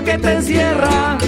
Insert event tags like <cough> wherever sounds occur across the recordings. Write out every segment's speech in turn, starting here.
Que te encierra.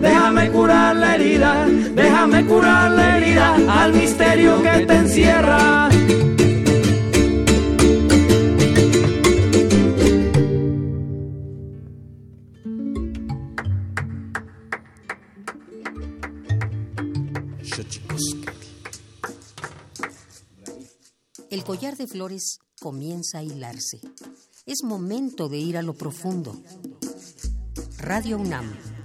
Déjame curar la herida, déjame curar la herida al misterio que te encierra. El collar de flores comienza a hilarse. Es momento de ir a lo profundo. Radio UNAM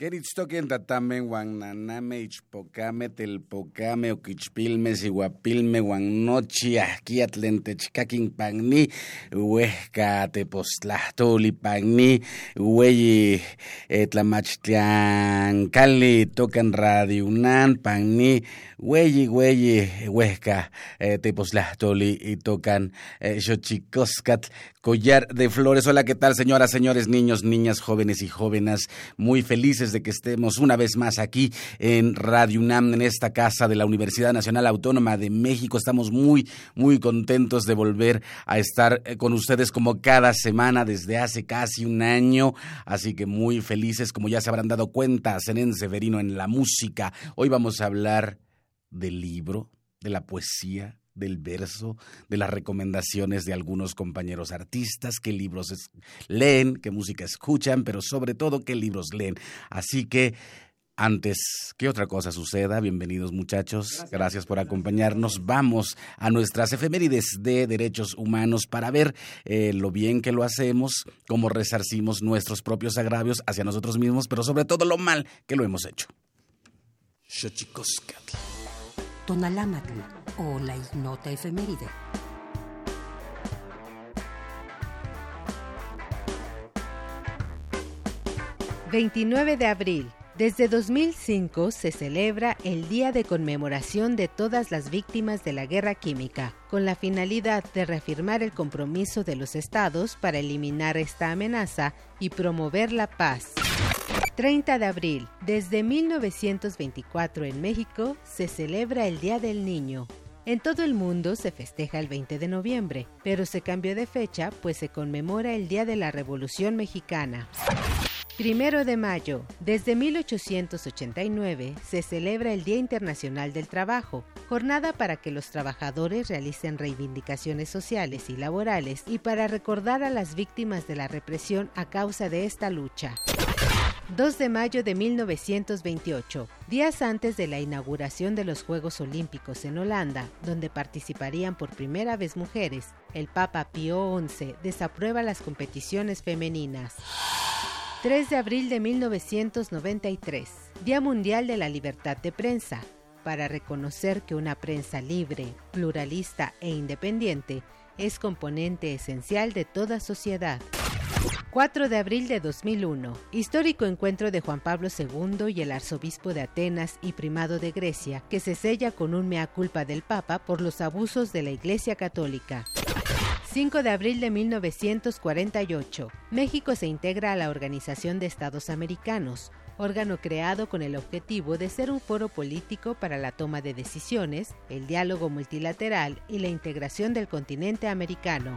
Queritztoquien tatamen wan naname ichpocame telpocame oquichpilme sihuapilme wan nochi ahquiatlen techcaquin pagni huesca tepostlahtoli pagni hueyi eh, tlamachtiancali tocan radio unan pagni hueyi hueyi huesca eh, tepostlahtoli y tocan eh, collar de flores. Hola, ¿qué tal señoras, señores, niños, niñas, jóvenes y jóvenes? Muy felices de que estemos una vez más aquí en Radio UNAM, en esta casa de la Universidad Nacional Autónoma de México. Estamos muy, muy contentos de volver a estar eh, con ustedes como cada semana desde hace casi un año. Así que muy felices, como ya se habrán dado cuenta, Zenén Severino en la música. Hoy vamos a hablar del libro, de la poesía, del verso, de las recomendaciones de algunos compañeros artistas, qué libros leen, qué música escuchan, pero sobre todo qué libros leen. Así que antes que otra cosa suceda, bienvenidos muchachos, gracias, por acompañarnos. Vamos a nuestras efemérides de derechos humanos para ver eh, lo bien que lo hacemos, cómo resarcimos nuestros propios agravios hacia nosotros mismos, pero sobre todo lo mal que lo hemos hecho. Tonalámatl o la ignota efeméride. ...29 de abril... Desde 2005 se celebra el Día de Conmemoración de todas las víctimas de la guerra química, con la finalidad de reafirmar el compromiso de los estados para eliminar esta amenaza y promover la paz. 30 de abril. Desde 1924 en México se celebra el Día del Niño. En todo el mundo se festeja el 20 de noviembre, pero se cambió de fecha pues se conmemora el Día de la Revolución Mexicana. Primero de mayo. Desde 1889 se celebra el Día Internacional del Trabajo, jornada para que los trabajadores realicen reivindicaciones sociales y laborales y para recordar a las víctimas de la represión a causa de esta lucha. 2 de mayo de 1928, días antes de la inauguración de los Juegos Olímpicos en Holanda, donde participarían por primera vez mujeres, el Papa Pío XI desaprueba las competiciones femeninas. 3 de abril de 1993, Día Mundial de la Libertad de Prensa, para reconocer que una prensa libre, pluralista e independiente es componente esencial de toda sociedad. 4 de abril de 2001. Histórico encuentro de Juan Pablo II y el arzobispo de Atenas y primado de Grecia, que se sella con un mea culpa del Papa por los abusos de la Iglesia Católica. 5 de abril de 1948. México se integra a la Organización de Estados Americanos, órgano creado con el objetivo de ser un foro político para la toma de decisiones, el diálogo multilateral y la integración del continente americano.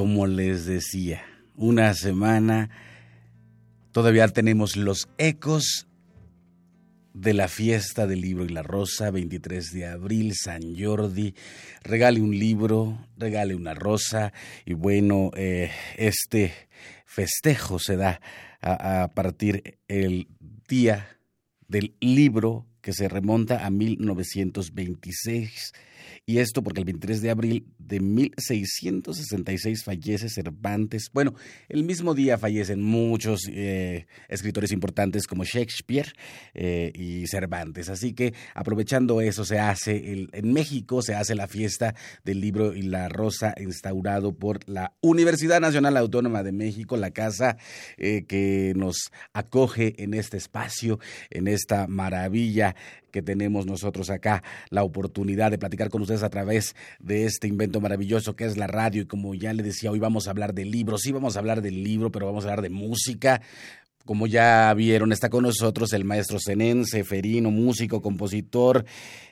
Como les decía, una semana, todavía tenemos los ecos de la fiesta del libro y la rosa, 23 de abril, San Jordi, regale un libro, regale una rosa y bueno, eh, este festejo se da a, a partir el día del libro que se remonta a 1926 y esto porque el 23 de abril de 1666 fallece Cervantes. Bueno, el mismo día fallecen muchos eh, escritores importantes como Shakespeare eh, y Cervantes. Así que aprovechando eso se hace, el, en México se hace la fiesta del libro y la rosa instaurado por la Universidad Nacional Autónoma de México, la casa eh, que nos acoge en este espacio, en esta maravilla que tenemos nosotros acá, la oportunidad de platicar con ustedes a través de este invento maravilloso que es la radio. Y como ya le decía, hoy vamos a hablar de libros, sí vamos a hablar del libro, pero vamos a hablar de música, como ya vieron, está con nosotros el maestro Zenén Seferino, músico, compositor,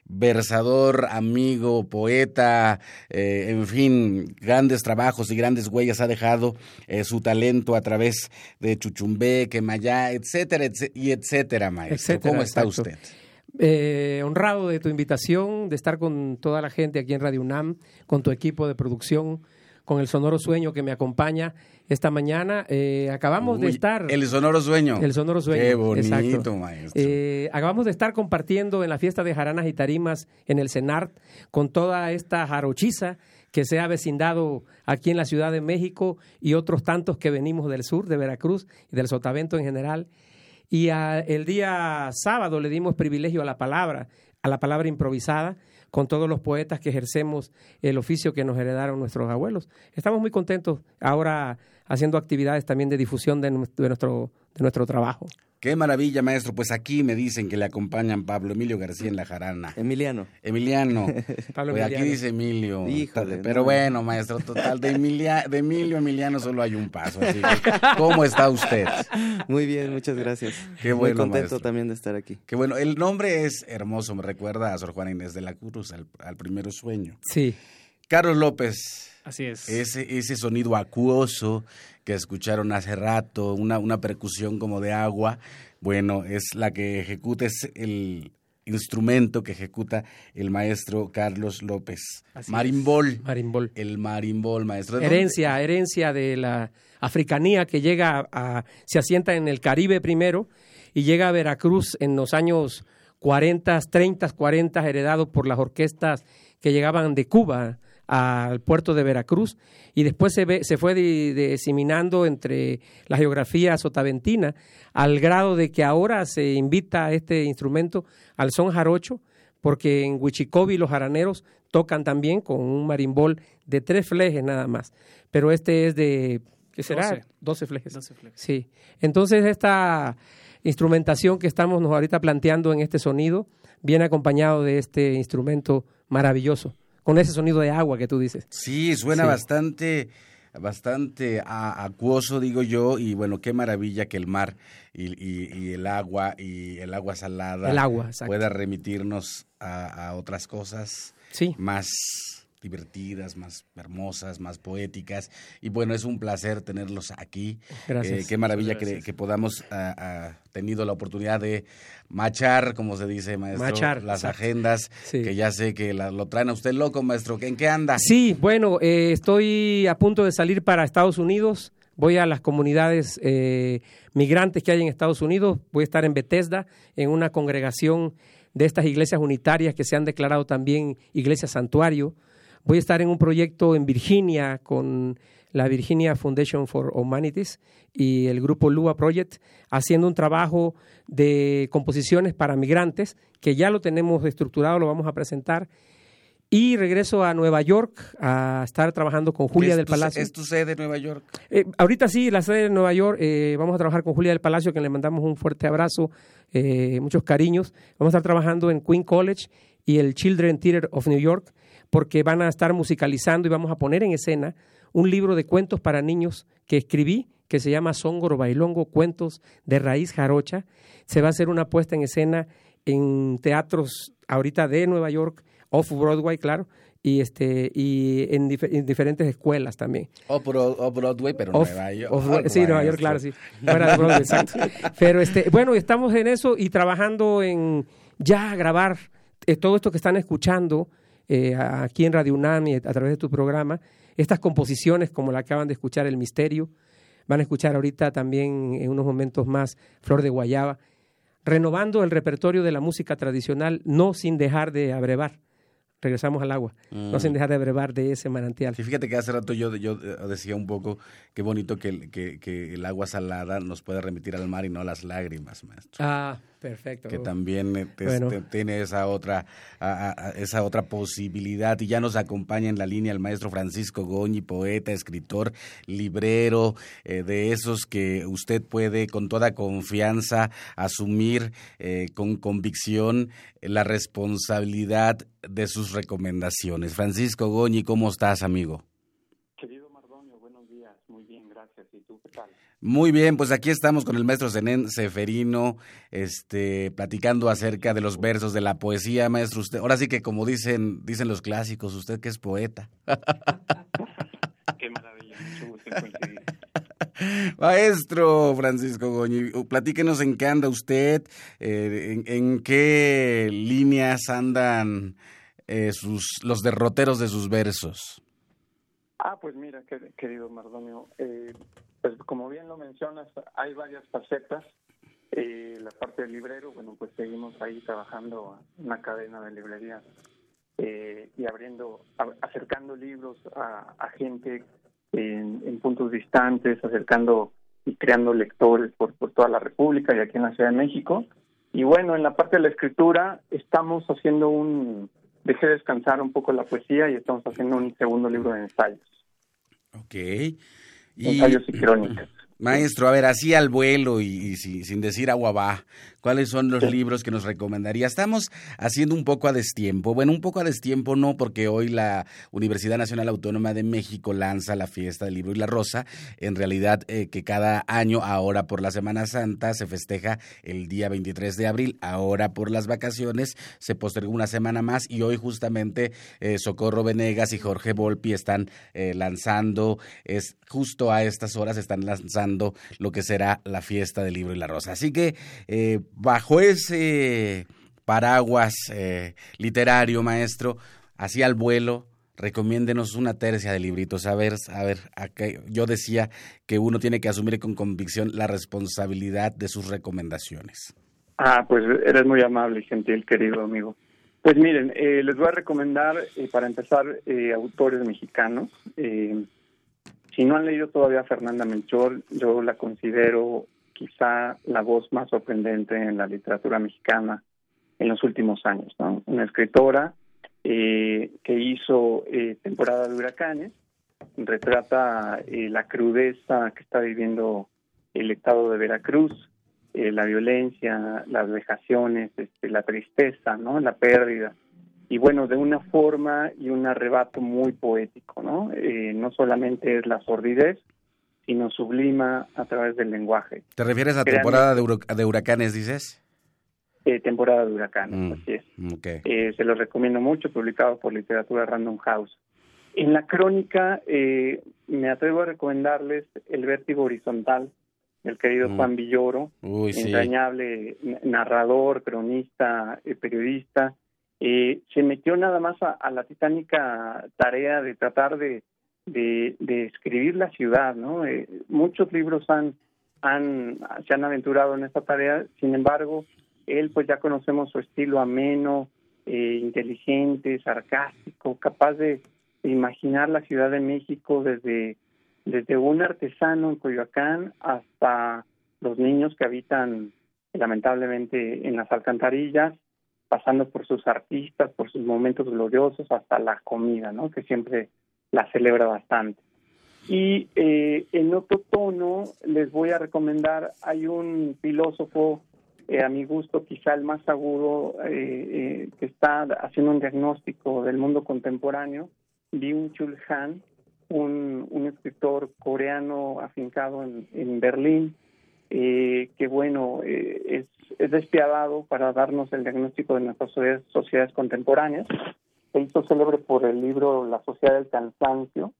versador, amigo, poeta, eh, en fin, grandes trabajos y grandes huellas ha dejado eh, su talento a través de Chuchumbé, Quemayá, etcétera, y etcétera, maestro. ¿Cómo está usted? Eh, honrado de tu invitación, de estar con toda la gente aquí en Radio UNAM, con tu equipo de producción, con el sonoro sueño que me acompaña esta mañana. Eh, acabamos de estar. El sonoro sueño. El sonoro sueño. Qué bonito, maestro. Eh, acabamos de estar compartiendo en la fiesta de jaranas y tarimas en el CENART con toda esta jarochiza que se ha vecindado aquí en la Ciudad de México y otros tantos que venimos del sur, de Veracruz y del Sotavento en general. Y el día sábado le dimos privilegio a la palabra, a la palabra improvisada con todos los poetas que ejercemos el oficio que nos heredaron nuestros abuelos. Estamos muy contentos ahora haciendo actividades también de difusión de nuestro, de nuestro trabajo. Qué maravilla, maestro. Pues aquí me dicen que le acompañan Pablo Emilio García en la jarana. Emiliano. Emiliano. <laughs> Pablo pues aquí dice Emilio. Híjole. Pero bueno, maestro, total, de, de Emilio Emiliano solo hay un paso. Así <laughs> ¿Cómo está usted? Muy bien, muchas gracias. Qué bueno, Muy contento también de estar aquí. Qué bueno. El nombre es hermoso, me recuerda a Sor Juana Inés de la Cruz, al, al primero sueño. Sí. Carlos López. Así es. Ese, ese sonido acuoso que escucharon hace rato, una, una percusión como de agua, bueno, es la que ejecuta, es el instrumento que ejecuta el maestro Carlos López. marimbol. Marimbol. El marimbol, maestro. Herencia, herencia de la africanía que llega a, se asienta en el Caribe primero y llega a Veracruz en los años 40, 30, 40, heredado por las orquestas que llegaban de Cuba al puerto de Veracruz y después se, se fue diseminando entre la geografía sotaventina al grado de que ahora se invita a este instrumento al son jarocho porque en Huichicobi los jaraneros tocan también con un marimbol de tres flejes nada más, pero este es de, ¿qué será? 12, flejes. Sí, entonces esta instrumentación que estamos ahorita planteando en este sonido viene acompañado de este instrumento maravilloso con ese sonido de agua que tú dices. Sí, suena bastante bastante acuoso, digo yo, y bueno, qué maravilla que el mar y, el agua y el agua salada el agua, pueda remitirnos a, otras cosas sí. más divertidas, más hermosas, más poéticas. Y bueno, es un placer tenerlos aquí. Gracias. Eh, qué maravilla que, podamos ha ah, ah, tenido la oportunidad de machar, como se dice, maestro, las agendas, que ya sé que lo traen a usted loco, maestro. ¿En qué anda? Sí, bueno, eh, estoy a punto de salir para Estados Unidos. Voy a las comunidades eh, migrantes que hay en Estados Unidos. Voy a estar en Bethesda, en una congregación de estas iglesias unitarias que se han declarado también iglesias santuario. Voy a estar en un proyecto en Virginia con la Virginia Foundation for Humanities y el grupo Lua Project, haciendo un trabajo de composiciones para migrantes, que ya lo tenemos estructurado, lo vamos a presentar. Y regreso a Nueva York a estar trabajando con Julia del Palacio. ¿Es tu sede en Nueva York? Eh, ahorita sí, la sede de Nueva York. Eh, vamos a trabajar con Julia del Palacio, que le mandamos un fuerte abrazo, eh, muchos cariños. Vamos a estar trabajando en Queen College y el Children Theater of New York porque van a estar musicalizando y vamos a poner en escena un libro de cuentos para niños que escribí, que se llama Songoro Bailongo, Cuentos de Raíz Jarocha. Se va a hacer una puesta en escena en teatros ahorita de Nueva York, off Broadway, claro, y este y en, diferentes escuelas también. Off, Broadway, pero Nueva York. sí, Nueva York, claro, sí. <laughs> Pero este, bueno, estamos en eso y trabajando en ya grabar eh, todo esto que están escuchando eh, aquí en Radio UNAM y a través de tu programa, estas composiciones como la acaban de escuchar, El Misterio, van a escuchar ahorita también en unos momentos más Flor de Guayaba, renovando el repertorio de la música tradicional, no sin dejar de abrevar. Regresamos al agua, no sin mm. dejar de abrevar de ese manantial. Sí, fíjate que hace rato yo, yo decía un poco qué bonito que, que, que, el agua salada nos pueda remitir al mar y no a las lágrimas, maestro. Ah, Perfecto. Que también eh, tiene esa otra, esa otra posibilidad. Y ya nos acompaña en la línea el maestro Francisco Goñi, poeta, escritor, librero, eh, de esos que usted puede con toda confianza asumir eh, con convicción la responsabilidad de sus recomendaciones. Francisco Goñi, ¿cómo estás, amigo? Muy bien, pues aquí estamos con el maestro Zenén Seferino, este, platicando acerca de los versos de la poesía, maestro. Usted, ahora sí que como dicen, dicen los clásicos, usted que es poeta. Qué maravilla, <laughs> Maestro Francisco Goñi, platíquenos en qué anda usted, eh, en, qué líneas andan eh, sus, los derroteros de sus versos. Ah, pues mira, querido Mardonio, eh, pues como bien lo mencionas, hay varias facetas. Eh, la parte del librero, bueno, pues seguimos ahí trabajando en una cadena de librerías eh, y abriendo, acercando libros a, gente en, puntos distantes, acercando y creando lectores por, por toda la República y aquí en la Ciudad de México. Y bueno, en la parte de la escritura estamos haciendo un, dejé descansar un poco la poesía y estamos haciendo un segundo libro de ensayos. Ok. Ensayos y crónicas. Maestro, a ver, así al vuelo y, sin decir agua va, ¿cuáles son los libros que nos recomendaría? Estamos haciendo un poco a destiempo. Bueno, un poco a destiempo no, porque hoy la Universidad Nacional Autónoma de México lanza la fiesta del libro y la rosa. En realidad, eh, que cada año, ahora por la Semana Santa, se festeja el día 23 de abril. Ahora por las vacaciones se postergó una semana más y hoy justamente eh, Socorro Venegas y Jorge Volpi están eh, lanzando, es justo a estas horas están lanzando lo que será la fiesta del libro y la rosa. Así que eh, bajo ese paraguas eh, literario, maestro, así al vuelo, recomiéndenos una tercia de libritos. A ver, a ver, yo decía que uno tiene que asumir con convicción la responsabilidad de sus recomendaciones. Ah, pues eres muy amable y gentil, querido amigo. Pues miren, eh, les voy a recomendar, para empezar, autores mexicanos. Si no han leído todavía Fernanda Melchor, yo la considero quizá la voz más sorprendente en la literatura mexicana en los últimos años. Una escritora eh, que hizo eh, temporada de huracanes, retrata eh, la crudeza que está viviendo el estado de Veracruz, la violencia, las vejaciones, este, la tristeza, ¿no? La pérdida y bueno, de una forma y un arrebato muy poético, ¿no? Eh, no solamente es la sordidez, sino sublima a través del lenguaje. ¿Te refieres a temporada de, huracanes, dices? Eh, temporada de huracanes, mm, así es. Eh, se los recomiendo mucho, publicado por Literatura Random House. En la crónica, me atrevo a recomendarles El vértigo horizontal del querido mm. Juan Villoro, entrañable narrador, cronista, periodista, eh, se metió nada más a, la titánica tarea de tratar de, de, escribir la ciudad, ¿no? Eh, muchos libros han, han, se han aventurado en esta tarea, sin embargo, él pues ya conocemos su estilo ameno, eh, inteligente, sarcástico, capaz de, imaginar la Ciudad de México desde, desde un artesano en Coyoacán hasta los niños que habitan lamentablemente en las alcantarillas, pasando por sus artistas, por sus momentos gloriosos, hasta la comida, ¿no? Que siempre la celebra bastante. Y eh, en otro tono les voy a recomendar, hay un filósofo, eh, a mi gusto quizá el más agudo, eh, que está haciendo un diagnóstico del mundo contemporáneo, Byung-Chul Han, un, un, escritor coreano afincado en, en Berlín, que bueno, es es despiadado para darnos el diagnóstico de nuestras sociedades, contemporáneas. Se hizo célebre por el libro La sociedad del cansancio,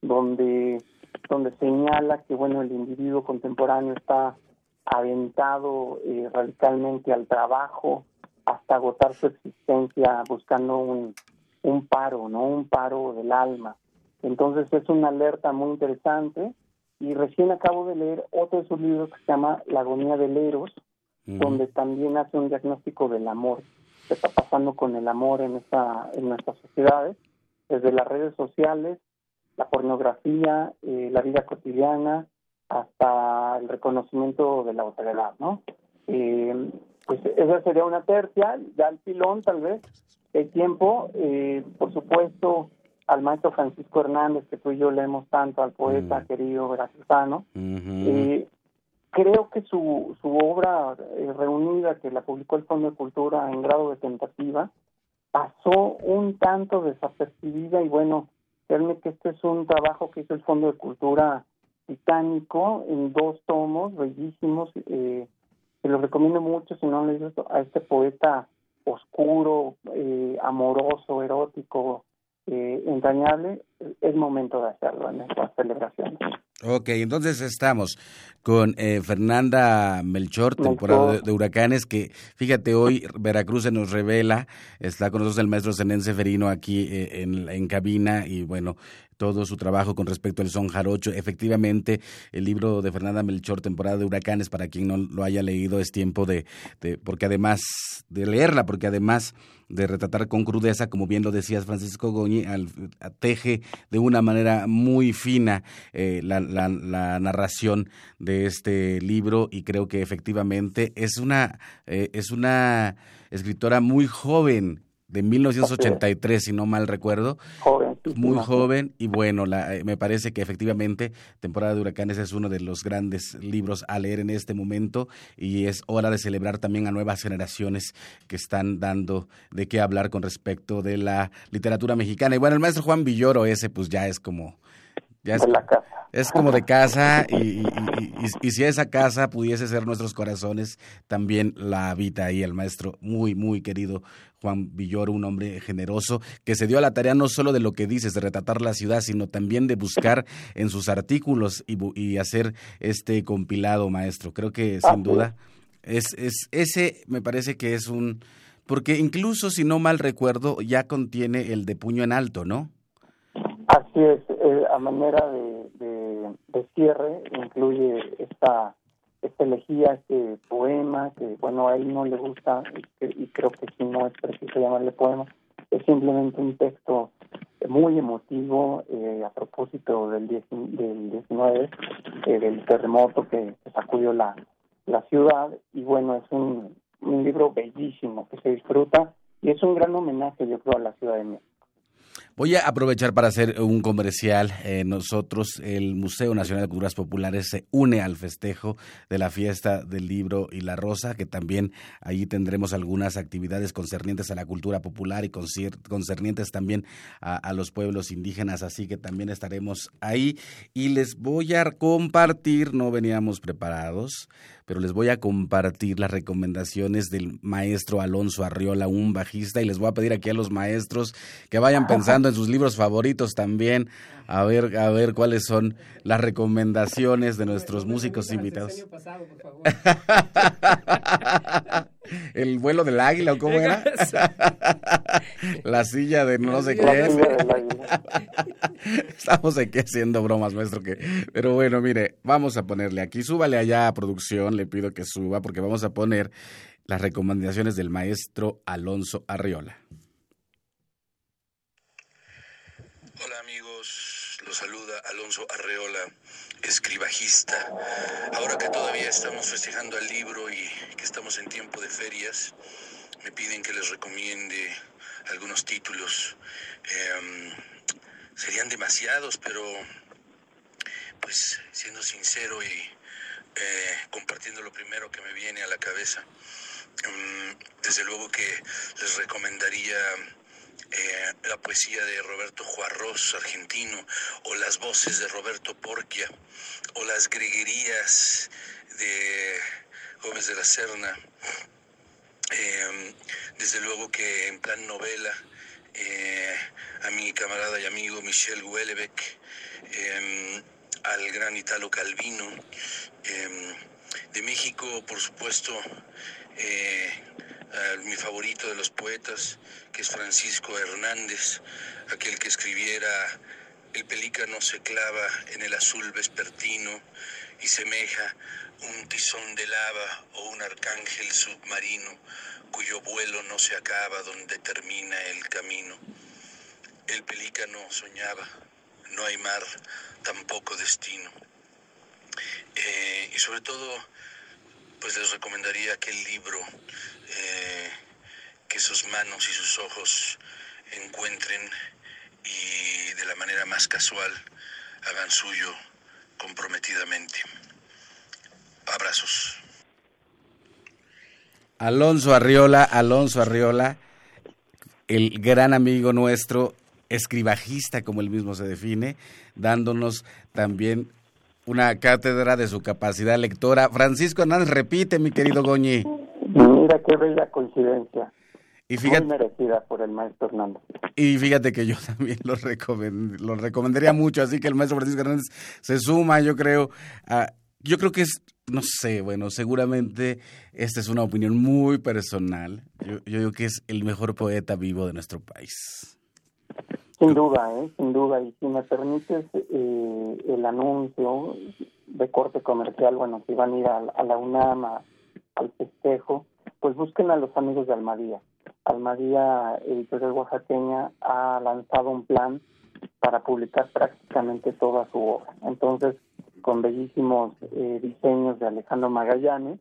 donde, donde señala que bueno el individuo contemporáneo está aventado eh, radicalmente al trabajo hasta agotar su existencia buscando un, un paro, ¿no? Un paro del alma. Entonces es una alerta muy interesante y recién acabo de leer otro de sus libros que se llama La agonía del Eros, donde también hace un diagnóstico del amor, qué está pasando con el amor en, esta, en nuestras sociedades, desde las redes sociales, la pornografía, eh, la vida cotidiana, hasta el reconocimiento de la autoridad, ¿no? Eh, pues esa sería una tercia, ya el pilón tal vez, el tiempo, eh, por supuesto, al maestro Francisco Hernández, que tú y yo leemos tanto, al poeta mm. querido veracruzano. eh, creo que su, su obra eh, reunida, que la publicó el Fondo de Cultura en grado de tentativa, pasó un tanto desapercibida y bueno, créanme que este es un trabajo que hizo el Fondo de Cultura titánico en dos tomos bellísimos. Eh, se lo recomiendo mucho si no leído a este poeta oscuro, eh, amoroso, erótico, eh, entrañable, es momento de hacerlo en esta celebración. Ok, entonces estamos con eh, Fernanda Melchor, temporada de, huracanes, que fíjate, hoy Veracruz se nos revela, está con nosotros el maestro Zenén Seferino aquí eh, en, en cabina y bueno, todo su trabajo con respecto al son jarocho. Efectivamente, el libro de Fernanda Melchor, temporada de huracanes, para quien no lo haya leído, es tiempo de, de porque además de leerla, porque además de retratar con crudeza, como bien lo decías Francisco Goñi, al, teje de una manera muy fina eh, la, narración de este libro y creo que efectivamente es una, eh, es una escritora muy joven de 1983, si no mal recuerdo. Muy joven y bueno, la, eh, me parece que efectivamente Temporada de Huracanes es uno de los grandes libros a leer en este momento y es hora de celebrar también a nuevas generaciones que están dando de qué hablar con respecto de la literatura mexicana. Y bueno, el maestro Juan Villoro ese pues ya es como... Ya es, es como de casa y, y, si esa casa pudiese ser nuestros corazones, también la habita ahí el maestro muy, muy querido Juan Villoro, un hombre generoso, que se dio a la tarea no solo de lo que dices, de retratar la ciudad, sino también de buscar <laughs> en sus artículos y, y hacer este compilado, maestro. Creo que sin duda es, es ese me parece que es un porque incluso si no mal recuerdo ya contiene el de puño en alto, ¿no? Así es, eh, a manera de, de, de, cierre incluye esta esta elegía, este poema, que bueno, a él no le gusta y, creo que si no es preciso llamarle poema, es simplemente un texto muy emotivo eh, a propósito del, del 19, eh, del terremoto que, sacudió la, la ciudad y bueno, es un, un libro bellísimo que se disfruta y es un gran homenaje yo creo a la Ciudad de México. Voy a aprovechar para hacer un comercial. Eh, nosotros, el Museo Nacional de Culturas Populares, se une al festejo de la fiesta del libro y la rosa, que también allí tendremos algunas actividades concernientes a la cultura popular y concernientes también a, a los pueblos indígenas, así que también estaremos ahí. Y les voy a compartir, no veníamos preparados, pero les voy a compartir las recomendaciones del maestro Alonso Arriola, un bajista, y les voy a pedir aquí a los maestros que vayan pensando en sus libros favoritos también, a ver, a ver cuáles son las recomendaciones de nuestros músicos invitados. <laughs> El vuelo del águila, ¿o cómo era? <laughs> La silla de no sé qué. <laughs> Estamos aquí haciendo bromas, maestro. Que... Pero bueno, mire, vamos a ponerle aquí, súbale allá a producción, le pido que suba, porque vamos a poner las recomendaciones del maestro Alonso Arriola. Hola amigos, los saluda Alonso Arreola, escribajista. Ahora que todavía estamos festejando el libro y que estamos en tiempo de ferias, me piden que les recomiende algunos títulos. Em, serían demasiados, pero pues siendo sincero y eh, compartiendo lo primero que me viene a la cabeza, em, desde luego que les recomendaría eh, la poesía de Roberto Juarros, argentino, o las voces de Roberto Porquia, o las greguerías de Gómez de la Serna. Eh, desde luego que en plan novela, eh, a mi camarada y amigo Michel Houellebecq, al gran Italo Calvino, de México, por supuesto, mi favorito de los poetas, que es Francisco Hernández, aquel que escribiera El pelícano se clava en el azul vespertino y semeja un tizón de lava o un arcángel submarino cuyo vuelo no se acaba donde termina el camino. El pelícano soñaba, no hay mar, tampoco destino. Eh, y sobre todo pues les recomendaría aquel libro eh, que sus manos y sus ojos encuentren y de la manera más casual hagan suyo comprometidamente. Abrazos. Alonso Arriola, Alonso Arriola, el gran amigo nuestro, escribajista como él mismo se define, dándonos también una cátedra de su capacidad lectora. Francisco Hernández, repite, mi querido Goñi. Mira qué bella coincidencia. Y fíjate, Muy merecida por el maestro Hernández. Y fíjate que yo <laughs> también lo, lo recomendaría mucho, así que el maestro Francisco Hernández se suma, yo creo, a, yo creo que es, no sé, bueno, seguramente esta es una opinión muy personal. Yo, yo digo que es el mejor poeta vivo de nuestro país. Sin duda, ¿eh? sin duda. Y si me permites eh, el anuncio de corte comercial, bueno, si van a ir a, la UNAM, al festejo, pues busquen a los amigos de Almadía. Almadía Editorial Oaxaqueña ha lanzado un plan para publicar prácticamente toda su obra. Entonces, con bellísimos eh, diseños de Alejandro Magallanes,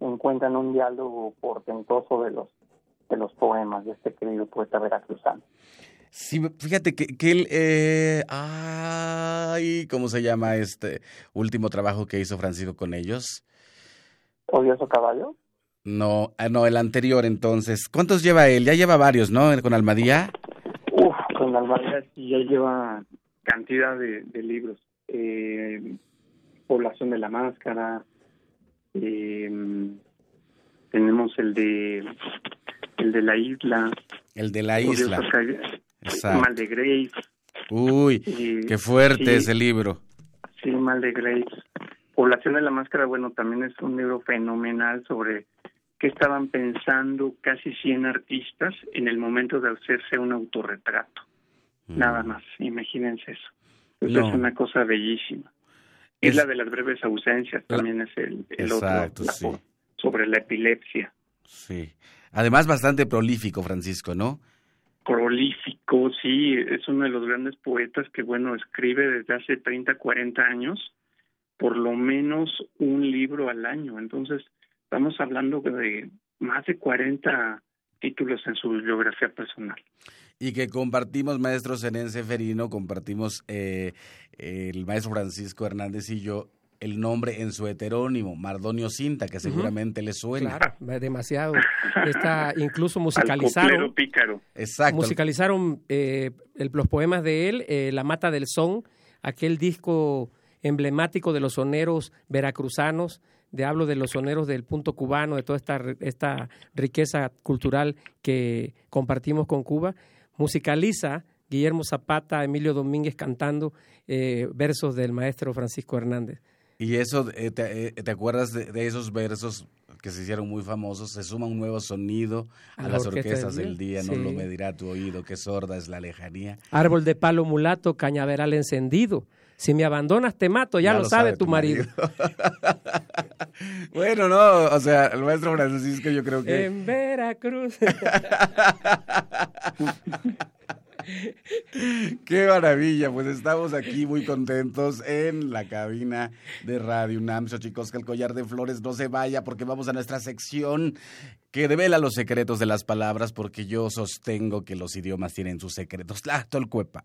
encuentran un diálogo portentoso de los de los poemas de este querido poeta veracruzano. Sí, fíjate que, que él, eh, ay, ¿cómo se llama este último trabajo que hizo Francisco con ellos? ¿Odioso Caballo? No, ah, no, el anterior entonces. ¿Cuántos lleva él? Ya lleva varios, ¿no? Con Almadía. Uf, con Almadía sí, ya lleva cantidad de, libros. Eh, Población de la Máscara. Eh, tenemos el de el de la isla. El de la isla. Mal de Grace. Uy, qué fuerte ese libro. Sí, Mal de Grace. Población de la Máscara, bueno, también es un libro fenomenal sobre qué estaban pensando casi 100 artistas en el momento de hacerse un autorretrato. Mm. Nada más, imagínense eso. Es una cosa bellísima. Es... la de las breves ausencias, también es el, otro, sobre la epilepsia. Sí. Además, bastante prolífico, Francisco, ¿no? prolífico, sí, es uno de los grandes poetas que, bueno, escribe desde hace 30, 40 años, por lo menos un libro al año. Entonces, estamos hablando de más de 40 títulos en su bibliografía personal. Y que compartimos, maestro Zenén Seferino, compartimos eh, el maestro Francisco Hernández y yo el nombre en su heterónimo, Mardonio Cinta, que seguramente le suena. Claro, demasiado. Está, <laughs> incluso musicalizaron. pícaro. Exacto. Musicalizaron eh, los poemas de él, eh, La Mata del Son, aquel disco emblemático de los soneros veracruzanos, de hablo de los soneros del punto cubano, de toda esta, esta riqueza cultural que compartimos con Cuba. Musicaliza Guillermo Zapata, Emilio Domínguez cantando eh, versos del maestro Francisco Hernández. Y eso, eh, te, eh, te, acuerdas de, esos versos que se hicieron muy famosos? Se suma un nuevo sonido a, las orquestas del día, no lo medirá tu oído, qué sorda es la lejanía. Árbol de palo mulato, cañaveral encendido. Si me abandonas te mato, ya, lo, sabe, tu marido. <laughs> bueno, no, o sea, el maestro Francisco yo creo que... En Veracruz. <laughs> Qué maravilla, pues estamos aquí muy contentos en la cabina de Radio UNAM. chicos, que el collar de flores no se vaya porque vamos a nuestra sección que devela los secretos de las palabras porque yo sostengo que los idiomas tienen sus secretos. Tlachtolcuepa.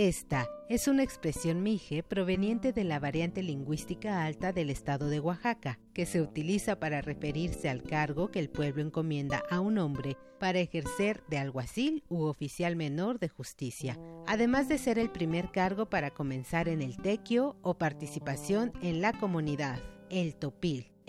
Esta es una expresión mije proveniente de la variante lingüística alta del estado de Oaxaca, que se utiliza para referirse al cargo que el pueblo encomienda a un hombre para ejercer de alguacil u oficial menor de justicia, además de ser el primer cargo para comenzar en el tequio o participación en la comunidad, el topil.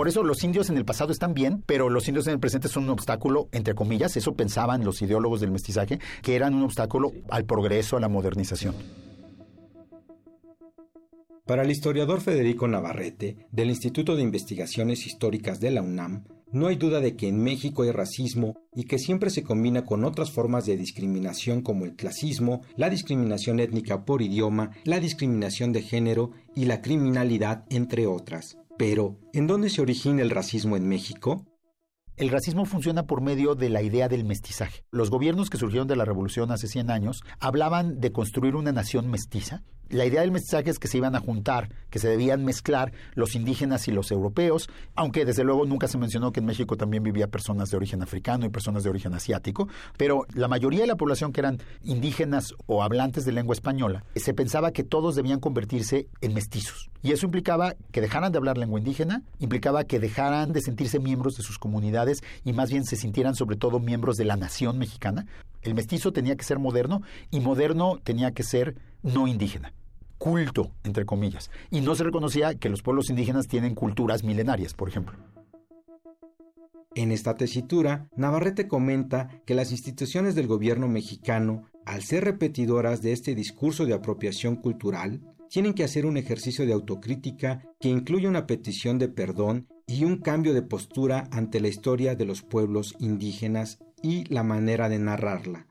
Por eso los indios en el pasado están bien, pero los indios en el presente son un obstáculo, entre comillas, eso pensaban los ideólogos del mestizaje, que eran un obstáculo al progreso, a la modernización. Para el historiador Federico Navarrete, del Instituto de Investigaciones Históricas de la UNAM, no hay duda de que en México hay racismo y que siempre se combina con otras formas de discriminación como el clasismo, la discriminación étnica por idioma, la discriminación de género y la criminalidad, entre otras. Pero, ¿en dónde se origina el racismo en México? El racismo funciona por medio de la idea del mestizaje. Los gobiernos que surgieron de la revolución hace 100 años hablaban de construir una nación mestiza la idea del mestizaje es que se iban a juntar, que se debían mezclar los indígenas y los europeos, aunque desde luego nunca se mencionó que en México también vivía personas de origen africano y personas de origen asiático, pero la mayoría de la población que eran indígenas o hablantes de lengua española, se pensaba que todos debían convertirse en mestizos. Y eso implicaba que dejaran de hablar lengua indígena, implicaba que dejaran de sentirse miembros de sus comunidades y más bien se sintieran sobre todo miembros de la nación mexicana. El mestizo tenía que ser moderno y moderno tenía que ser no indígena culto, entre comillas, y no se reconocía que los pueblos indígenas tienen culturas milenarias, por ejemplo. En esta tesitura, Navarrete comenta que las instituciones del gobierno mexicano, al ser repetidoras de este discurso de apropiación cultural, tienen que hacer un ejercicio de autocrítica que incluye una petición de perdón y un cambio de postura ante la historia de los pueblos indígenas y la manera de narrarla.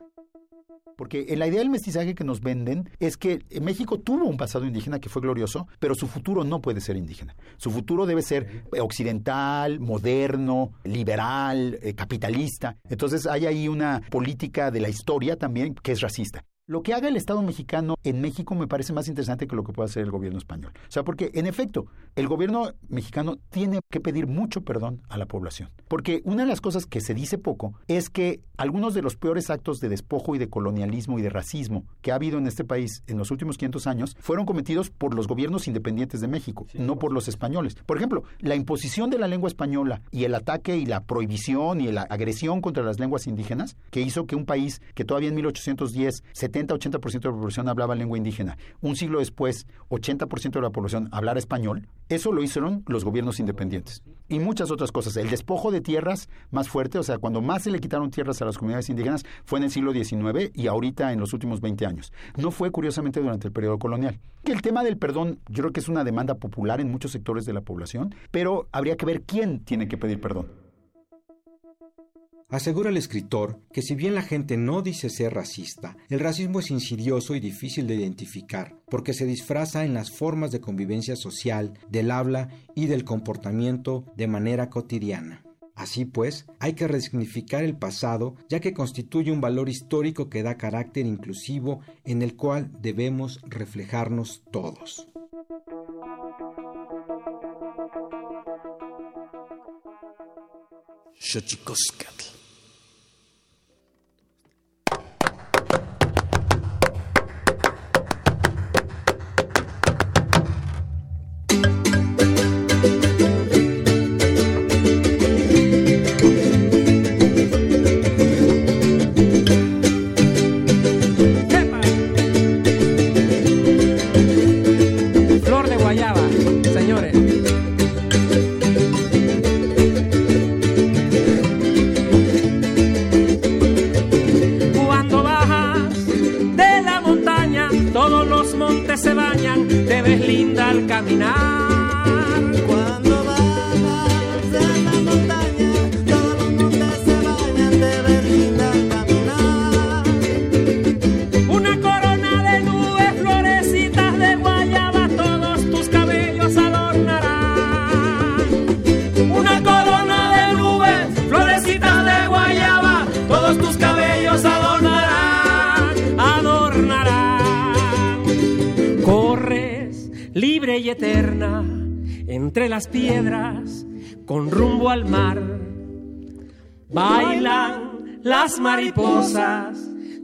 Porque la idea del mestizaje que nos venden es que México tuvo un pasado indígena que fue glorioso, pero su futuro no puede ser indígena. Su futuro debe ser occidental, moderno, liberal, eh, capitalista. Entonces hay ahí una política de la historia también que es racista. Lo que haga el Estado mexicano en México me parece más interesante que lo que pueda hacer el gobierno español. O sea, porque en efecto, el gobierno mexicano tiene que pedir mucho perdón a la población. Porque una de las cosas que se dice poco es que algunos de los peores actos de despojo y de colonialismo y de racismo que ha habido en este país en los últimos 500 años fueron cometidos por los gobiernos independientes de México, no por los españoles. Por ejemplo, la imposición de la lengua española y el ataque y la prohibición y la agresión contra las lenguas indígenas, que hizo que un país que todavía en 1810, 70-80% de la población hablaba lengua indígena. Un siglo después, 80% de la población hablara español. Eso lo hicieron los gobiernos independientes. Y muchas otras cosas. El despojo de tierras más fuerte, o sea, cuando más se le quitaron tierras a las comunidades indígenas fue en el siglo XIX y ahorita en los últimos 20 años. No fue, curiosamente, durante el periodo colonial. El tema del perdón, yo creo que es una demanda popular en muchos sectores de la población, pero habría que ver quién tiene que pedir perdón. Asegura el escritor que si bien la gente no dice ser racista, el racismo es insidioso y difícil de identificar, porque se disfraza en las formas de convivencia social, del habla y del comportamiento de manera cotidiana. Así pues, hay que resignificar el pasado, ya que constituye un valor histórico que da carácter inclusivo en el cual debemos reflejarnos todos.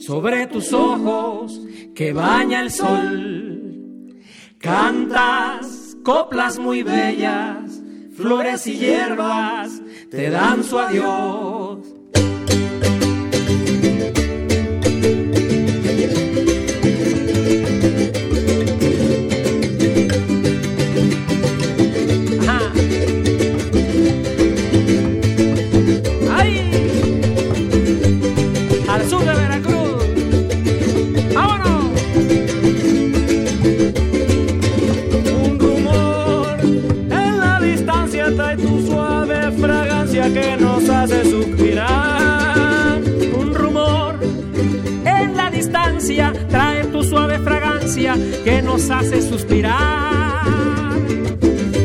Sobre tus ojos que baña el sol. Cantas coplas muy bellas, flores y hierbas te dan su adiós. Hace suspirar.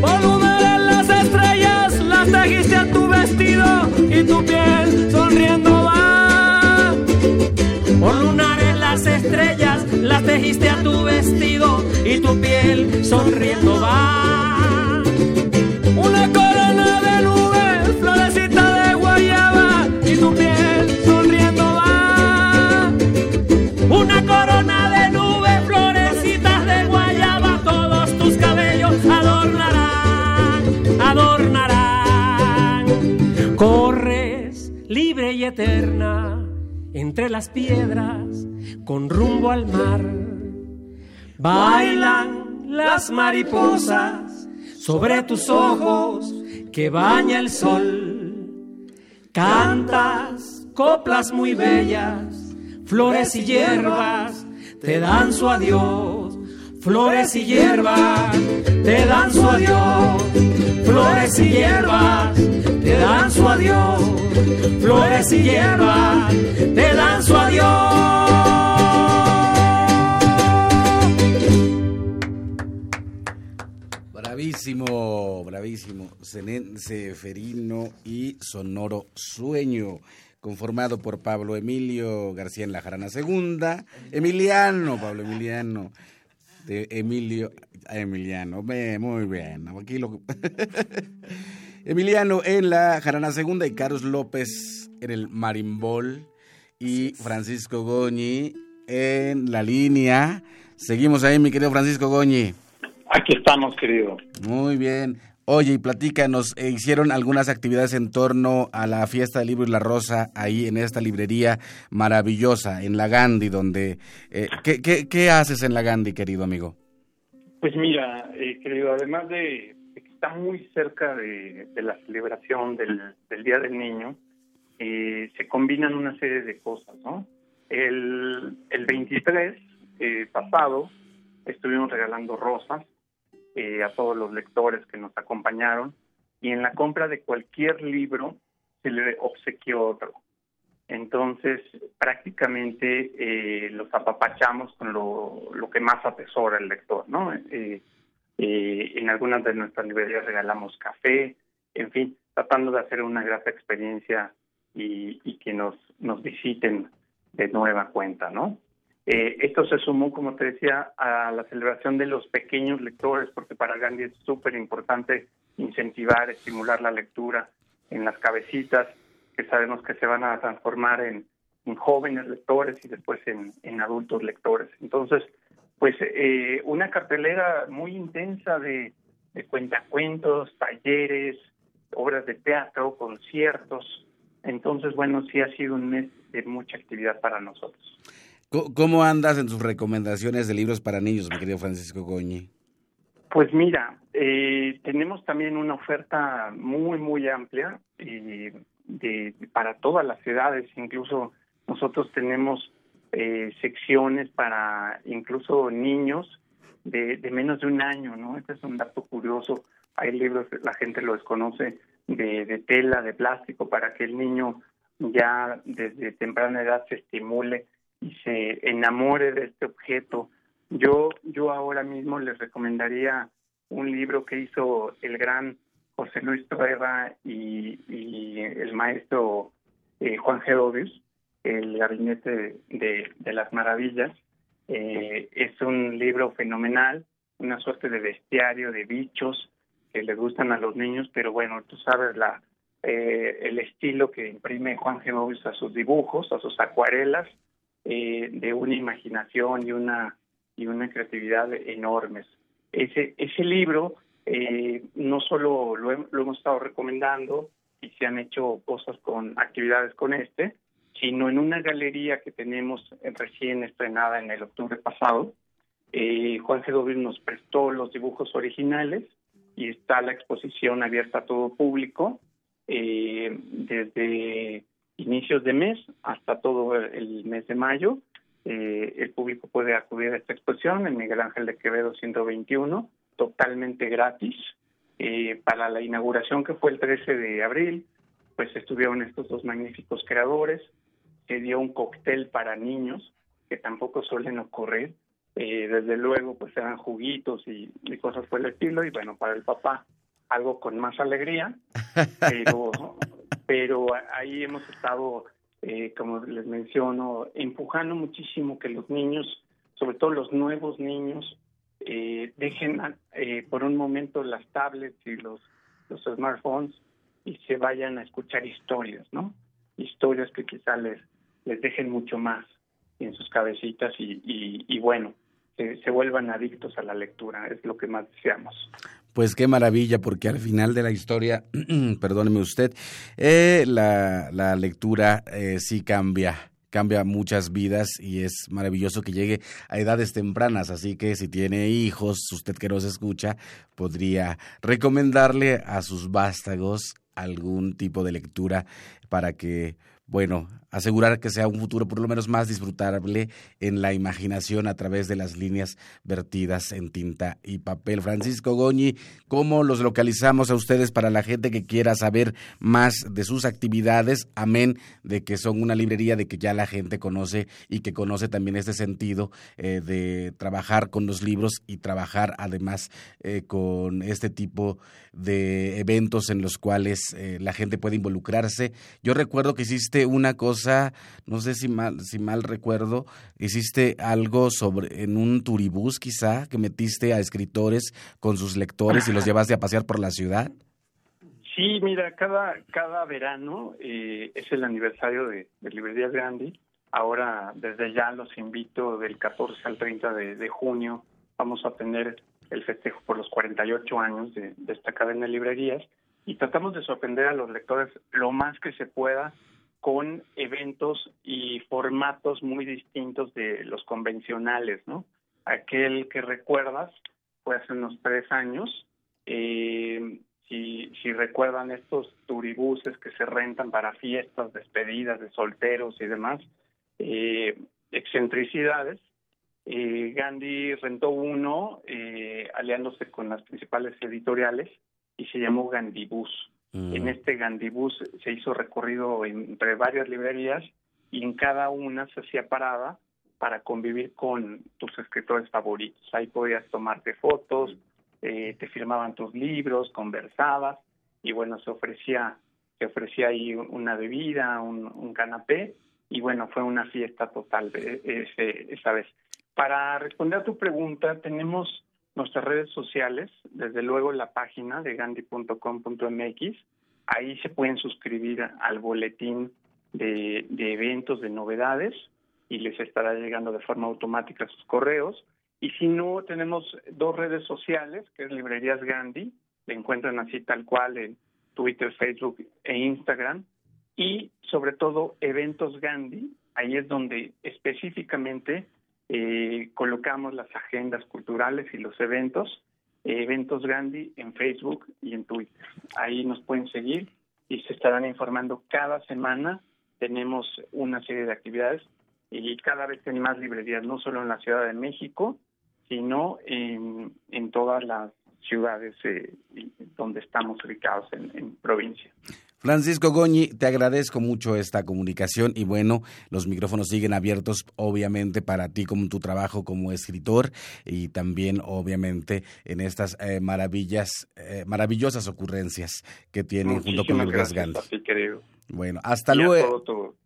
Por en las estrellas las tejiste a tu vestido y tu piel sonriendo va. Por lunar en las estrellas las tejiste a tu vestido y tu piel sonriendo va. Entre las piedras con rumbo al mar. Bailan las mariposas sobre tus ojos que baña el sol. Cantas coplas muy bellas, flores y hierbas te dan su adiós. Flores y hierbas te dan su adiós. Flores y hierbas te dan su adiós flores y hierbas te dan su adiós. Bravísimo, bravísimo. Seferino y Sonoro Sueño conformado por Pablo Emilio García en la Jarana Segunda, Emiliano, Pablo Emiliano, de Emilio Emiliano, muy bien, aquí lo... <laughs> Emiliano en la Jarana Segunda y Carlos López en el Marimbol y Francisco Goñi en la línea. Seguimos ahí, mi querido Francisco Goñi. Aquí estamos, querido. Muy bien. Oye, y platícanos, eh, hicieron algunas actividades en torno a la fiesta del libro y la rosa ahí en esta librería maravillosa, en la Gandhi, donde... Eh, ¿qué, qué, qué, haces en la Gandhi, querido amigo? Pues mira, eh, querido, además de está muy cerca de, la celebración del, Día del Niño, eh, se combinan una serie de cosas, ¿no? El, el 23 eh, pasado estuvimos regalando rosas eh, a todos los lectores que nos acompañaron y en la compra de cualquier libro se le obsequió otro. Entonces, prácticamente los apapachamos con lo, lo, que más atesora el lector, ¿no? Eh, en algunas de nuestras librerías regalamos café, en fin, tratando de hacer una grata experiencia y, que nos, nos visiten de nueva cuenta, ¿no? Eh, esto se sumó, como te decía, a la celebración de los pequeños lectores, porque para Gandhi es súper importante incentivar, estimular la lectura en las cabecitas, que sabemos que se van a transformar en, jóvenes lectores y después en, en adultos lectores. Entonces, pues eh, una cartelera muy intensa de, cuentacuentos, talleres, obras de teatro, conciertos. Entonces, bueno, sí ha sido un mes de mucha actividad para nosotros. ¿Cómo andas en tus recomendaciones de libros para niños, mi querido Francisco Goñi? Pues mira, eh, tenemos también una oferta muy, muy amplia y de, para todas las edades. Incluso nosotros tenemos eh, secciones para incluso niños de, menos de un año, ¿no? Este es un dato curioso. Hay libros, la gente lo desconoce, de, tela, de plástico, para que el niño ya desde temprana edad se estimule y se enamore de este objeto. Yo, yo ahora mismo les recomendaría un libro que hizo el gran José Luis Trueba y, el maestro eh, Juan Gerovius, el Gabinete de, las Maravillas. Eh, es un libro fenomenal, una suerte de bestiario de bichos que le gustan a los niños, pero bueno, tú sabes la eh, el estilo que imprime Juan Genovis a sus dibujos, a sus acuarelas, eh, de una imaginación y una y una creatividad enormes. Ese ese libro eh, no solo lo, lo hemos estado recomendando y se han hecho cosas con actividades con este, sino en una galería que tenemos recién estrenada en el octubre pasado. Eh, Juan G. nos prestó los dibujos originales y está la exposición abierta a todo público eh, desde inicios de mes hasta todo el mes de mayo. Eh, el público puede acudir a esta exposición en Miguel Ángel de Quevedo 121, totalmente gratis. Eh, para la inauguración que fue el 13 de abril, pues estuvieron estos dos magníficos creadores, se dio un cóctel para niños, que tampoco suelen ocurrir, eh, desde luego pues eran juguitos y, cosas por el estilo, y bueno, para el papá algo con más alegría, <laughs> pero, pero ahí hemos estado, eh, como les menciono, empujando muchísimo que los niños, sobre todo los nuevos niños, eh, dejen eh, por un momento las tablets y los, los smartphones y se vayan a escuchar historias, ¿no? Historias que quizá les, les dejen mucho más en sus cabecitas y, y, bueno, se vuelvan adictos a la lectura, es lo que más deseamos. Pues qué maravilla, porque al final de la historia, <clears throat> perdóneme usted, eh, la, la, lectura eh, sí cambia cambia muchas vidas y es maravilloso que llegue a edades tempranas. Así que si tiene hijos, usted que nos escucha, podría recomendarle a sus vástagos algún tipo de lectura para que bueno, asegurar que sea un futuro por lo menos más disfrutable en la imaginación a través de las líneas vertidas en tinta y papel. Francisco Goñi, ¿cómo los localizamos a ustedes para la gente que quiera saber más de sus actividades? Amén de que son una librería de que ya la gente conoce y que conoce también este sentido eh, de trabajar con los libros y trabajar además eh, con este tipo de eventos en los cuales eh, la gente puede involucrarse. Yo recuerdo que hiciste una cosa, no sé si mal, si mal recuerdo, hiciste algo sobre en un turibús quizá que metiste a escritores con sus lectores y los llevaste a pasear por la ciudad. Sí, mira, cada cada verano eh, es el aniversario de, de Librerías Gandhi. Ahora, desde ya los invito del 14 al 30 de, de junio. Vamos a tener el festejo por los 48 años de, de, esta cadena de librerías y tratamos de sorprender a los lectores lo más que se pueda con eventos y formatos muy distintos de los convencionales, ¿no? Aquel que recuerdas fue hace unos tres años. Eh, si, si recuerdan estos turibuses que se rentan para fiestas, despedidas de solteros y demás, eh, excentricidades, eh, Gandhi rentó uno eh, aliándose con las principales editoriales y se llamó Gandhi Bus. Mm. En este Gandibus se hizo recorrido entre varias librerías y en cada una se hacía parada para convivir con tus escritores favoritos. Ahí podías tomarte fotos, eh, te firmaban tus libros, conversabas y bueno, se ofrecía se ofrecía ahí una bebida, un, canapé y bueno, fue una fiesta total ese, esa vez. Para responder a tu pregunta, tenemos nuestras redes sociales, desde luego la página de gandhi.com.mx. Ahí se pueden suscribir al boletín de, eventos, de novedades, y les estará llegando de forma automática sus correos. Y si no, tenemos dos redes sociales, que es Librerías Gandhi, le encuentran así tal cual en Twitter, Facebook e Instagram. Y sobre todo, Eventos Gandhi, ahí es donde específicamente eh, colocamos las agendas culturales y los eventos, eh, eventos Gandhi en Facebook y en Twitter. Ahí nos pueden seguir y se estarán informando cada semana. Tenemos una serie de actividades y cada vez hay más librerías, no solo en la Ciudad de México, sino en, todas las ciudades eh, donde estamos ubicados en provincia. Francisco Goñi, te agradezco mucho esta comunicación y bueno, los micrófonos siguen abiertos obviamente para ti como tu trabajo como escritor y también obviamente en estas eh, maravillas, eh, maravillosas ocurrencias que tienen junto con el Gandhi. Bueno, hasta luego.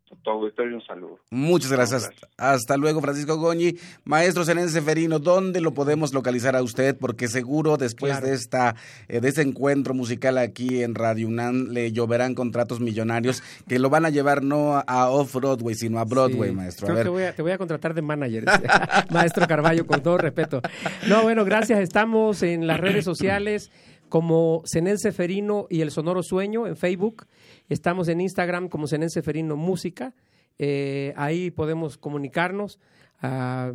Todo tu, auditorio un saludo. Muchas gracias. Hasta luego, Francisco Goñi. Maestro Zenén Seferino, ¿dónde lo podemos localizar a usted? Porque seguro después de esta eh, de este encuentro musical aquí en Radio UNAM le lloverán contratos millonarios que lo van a llevar no a Off-Broadway, sino a Broadway, maestro. voy a, te voy a contratar de manager, <laughs> maestro Carballo, con todo respeto. No, bueno, gracias. Estamos en las redes sociales como Zenén Seferino y El Sonoro Sueño en Facebook. Estamos en Instagram como Zenén Seferino Música. Eh, ahí podemos comunicarnos. a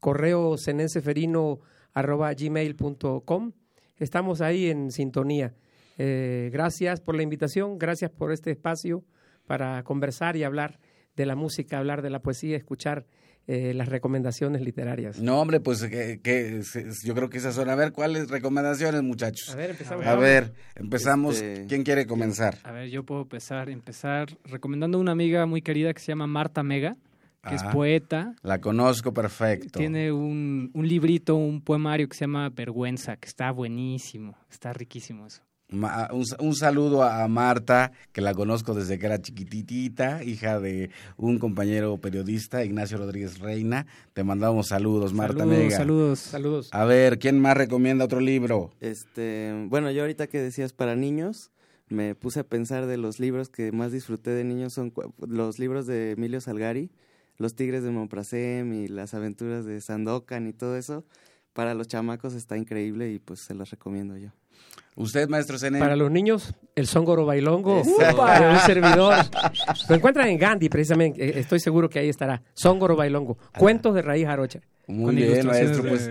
correo gmail.com. Estamos ahí en sintonía. Eh, gracias por la invitación, gracias por este espacio para conversar y hablar de la música, hablar de la poesía, escuchar eh, las recomendaciones literarias. No, hombre, pues que, yo creo que esas son. A ver, ¿cuáles recomendaciones, muchachos? A ver, empezamos. A ver, empezamos. Este, ¿Quién quiere comenzar? A ver, yo puedo empezar, empezar recomendando a una amiga muy querida que se llama Marta Mega, que es ah, poeta. La conozco perfecto. Tiene un, un librito, un poemario que se llama Vergüenza, que está buenísimo, está riquísimo eso. Un, saludo a Marta, que la conozco desde que era chiquititita, hija de un compañero periodista, Ignacio Rodríguez Reina. Te mandamos saludos, Marta saludos, Saludos, saludos. A ver, ¿quién más recomienda otro libro? Este, bueno, yo ahorita que decías para niños, me puse a pensar de los libros que más disfruté de niños son los libros de Emilio Salgari, Los Tigres de Montprasem y las aventuras de Sandokan y todo eso. Para los chamacos está increíble y pues se los recomiendo yo. Usted, maestro Zené. Para los niños, el Songoro Bailongo, de un servidor. Lo encuentran en Gandhi, precisamente. Eh, estoy seguro que ahí estará. Songoro Bailongo. Cuentos de raíz jarocha. Muy bien, maestro. Pues,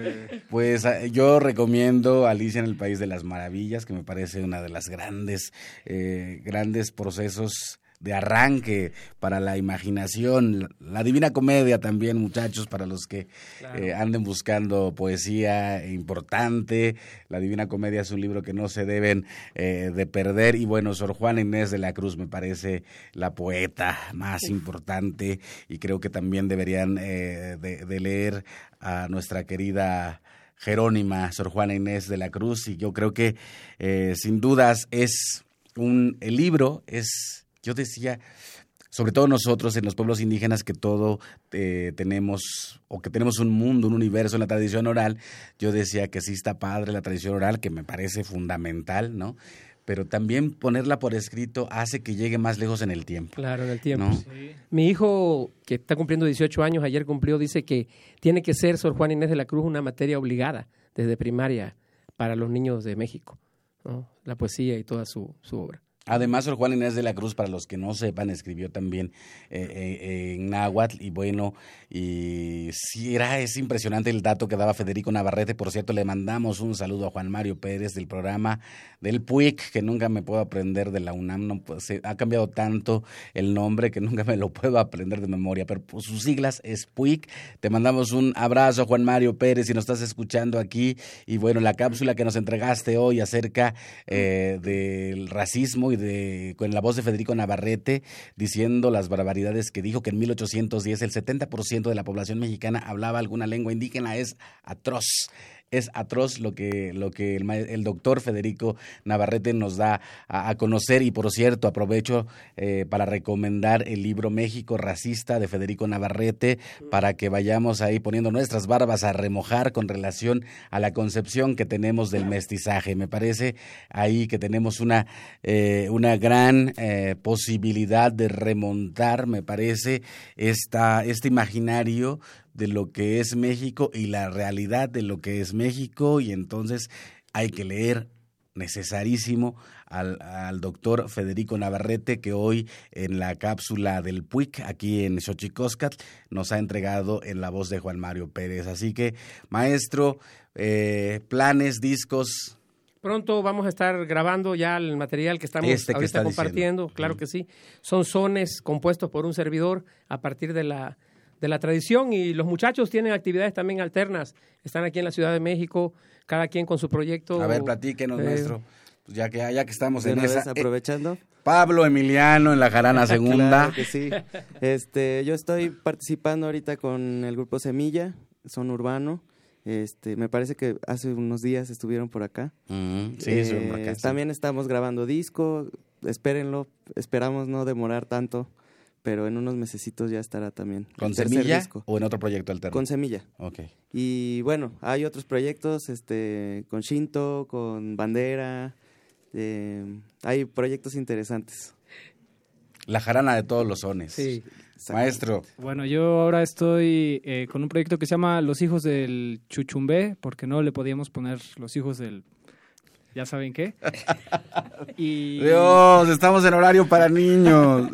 pues ah, yo recomiendo Alicia en el País de las Maravillas, que me parece una de las grandes, eh, grandes procesos de arranque para la imaginación, la divina comedia también, muchachos, para los que eh, anden buscando poesía importante. La divina comedia es un libro que no se deben eh, de perder. Y bueno, Sor Juana Inés de la Cruz me parece la poeta más importante y creo que también deberían eh, de, leer a nuestra querida Jerónima, Sor Juana Inés de la Cruz. Y yo creo que sin dudas es un, el libro es yo decía, sobre todo nosotros en los pueblos indígenas que todo eh, tenemos o que tenemos un mundo, un universo en la tradición oral, yo decía que sí está padre la tradición oral, que me parece fundamental, ¿no? Pero también ponerla por escrito hace que llegue más lejos en el tiempo. Claro, en el tiempo. Mi hijo, que está cumpliendo 18 años, ayer cumplió, dice que tiene que ser Sor Juan Inés de la Cruz una materia obligada desde primaria para los niños de México, ¿no? la poesía y toda su obra. Además, Sor Juan Inés de la Cruz, para los que no sepan, escribió también eh, eh, en náhuatl y bueno, y sí era, es impresionante el dato que daba Federico Navarrete. Por cierto, le mandamos un saludo a Juan Mario Pérez del programa del PUIC, que nunca me puedo aprender de la UNAM, no, pues, ha cambiado tanto el nombre que nunca me lo puedo aprender de memoria, pero pues, sus siglas es PUIC. Te mandamos un abrazo, Juan Mario Pérez, si nos estás escuchando aquí. Y bueno, la cápsula que nos entregaste hoy acerca eh, del racismo y con la voz de Federico Navarrete diciendo las barbaridades que dijo que en 1810 el 70% de la población mexicana hablaba alguna lengua indígena es atroz es atroz lo que, lo que el, doctor Federico Navarrete nos da a, conocer y por cierto aprovecho eh, para recomendar el libro México Racista de Federico Navarrete para que vayamos ahí poniendo nuestras barbas a remojar con relación a la concepción que tenemos del mestizaje. Me parece ahí que tenemos una, eh, una gran eh, posibilidad de remontar, me parece, esta, este imaginario de lo que es México y la realidad de lo que es México y entonces hay que leer necesarísimo al, al, doctor Federico Navarrete, que hoy en la cápsula del PUIC, aquí en Xochicóscat, nos ha entregado en la voz de Juan Mario Pérez. Así que, maestro, eh, planes, discos. Pronto vamos a estar grabando ya el material que estamos este ahorita compartiendo, claro que sí. Son sones compuestos por un servidor a partir de la de la tradición y los muchachos tienen actividades también alternas. Están aquí en la Ciudad de México, cada quien con su proyecto. A ver, platíquenos, nuestro. Eh, pues ya que ya que estamos en esa eh, aprovechando. Pablo Emiliano en la Jarana <laughs> Segunda. claro que sí. Este, yo estoy participando ahorita con el grupo Semilla, son urbano. Este, me parece que hace unos días estuvieron por acá. Mm, sí, son También estamos grabando disco, espérenlo, esperamos no demorar tanto pero en unos mesecitos ya estará también. ¿Con semilla o en otro proyecto alterno? Con semilla. Ok. Y bueno, hay otros proyectos, este, con Shinto, con Bandera, eh, hay proyectos interesantes. La jarana de todos los sones. Sí. Maestro. Bueno, yo ahora estoy eh, con un proyecto que se llama Los Hijos del Chuchumbé, porque no le podíamos poner Los Hijos del ya saben qué. <laughs> y... Dios, estamos en horario para niños.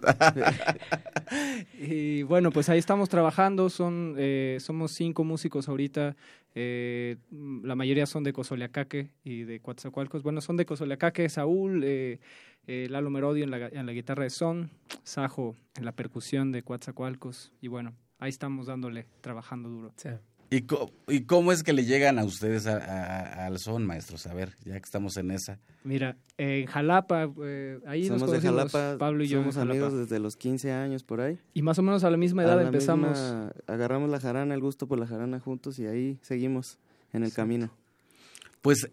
<laughs> y bueno, pues ahí estamos trabajando, son eh, somos cinco músicos ahorita, eh, la mayoría son de Cozoleacaque y de Coatzacoalcos. Bueno, son de Cozoleacaque, Saúl, eh, eh, Lalo Merodio en la, en la guitarra de son, Sajo en la percusión de Coatzacoalcos y bueno, ahí estamos dándole, trabajando duro. ¿Y, cómo es que le llegan a ustedes al son, maestros? A ver, ya que estamos en esa. Mira, en Jalapa, eh, ahí somos nos de Jalapa, Pablo y yo. Somos amigos desde los 15 años por ahí. Y más o menos a la misma edad empezamos. agarramos la jarana, el gusto por la jarana juntos y ahí seguimos en el camino. Pues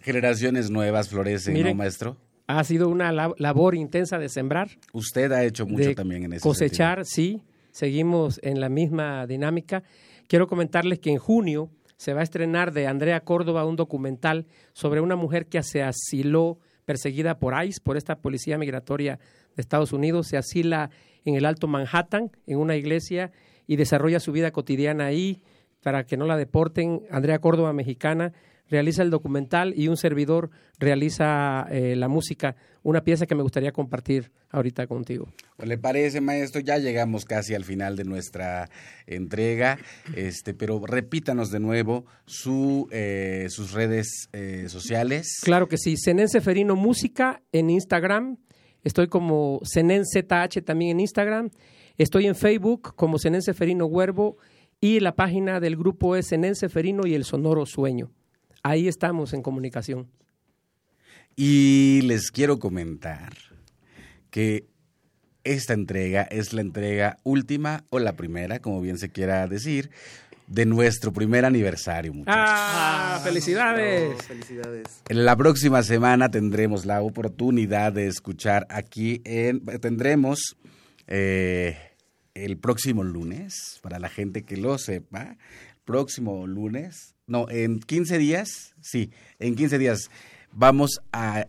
generaciones nuevas florecen, ¿no, maestro? Ha sido una labor intensa de sembrar. Usted ha hecho mucho también en ese Cosechar, sí. Seguimos en la misma dinámica Quiero comentarles que en junio se va a estrenar de Andrea Córdoba un documental sobre una mujer que se asiló perseguida por ICE, por esta policía migratoria de Estados Unidos, se asila en el Alto Manhattan, en una iglesia, y desarrolla su vida cotidiana ahí para que no la deporten. Andrea Córdoba, mexicana, realiza el documental y un servidor realiza eh, la música, una pieza que me gustaría compartir ahorita contigo. Pues, ¿Le parece, maestro? Ya llegamos casi al final de nuestra entrega, este, pero repítanos de nuevo su, eh, sus redes eh, sociales. Claro que sí, Zenén Seferino Música en Instagram, estoy como ZH también en Instagram, estoy en Facebook como Zenén Seferino Huervo y la página del grupo es Zenén Seferino y el Sonoro Sueño ahí estamos en comunicación. Y les quiero comentar que esta entrega es la entrega última o la primera, como bien se quiera decir, de nuestro primer aniversario, muchachos. ¡Ah! ¡Felicidades! felicidades. La próxima semana tendremos la oportunidad de escuchar aquí en. Tendremos eh, el próximo lunes, para la gente que lo sepa, próximo lunes no, en 15 días, sí, en 15 días vamos a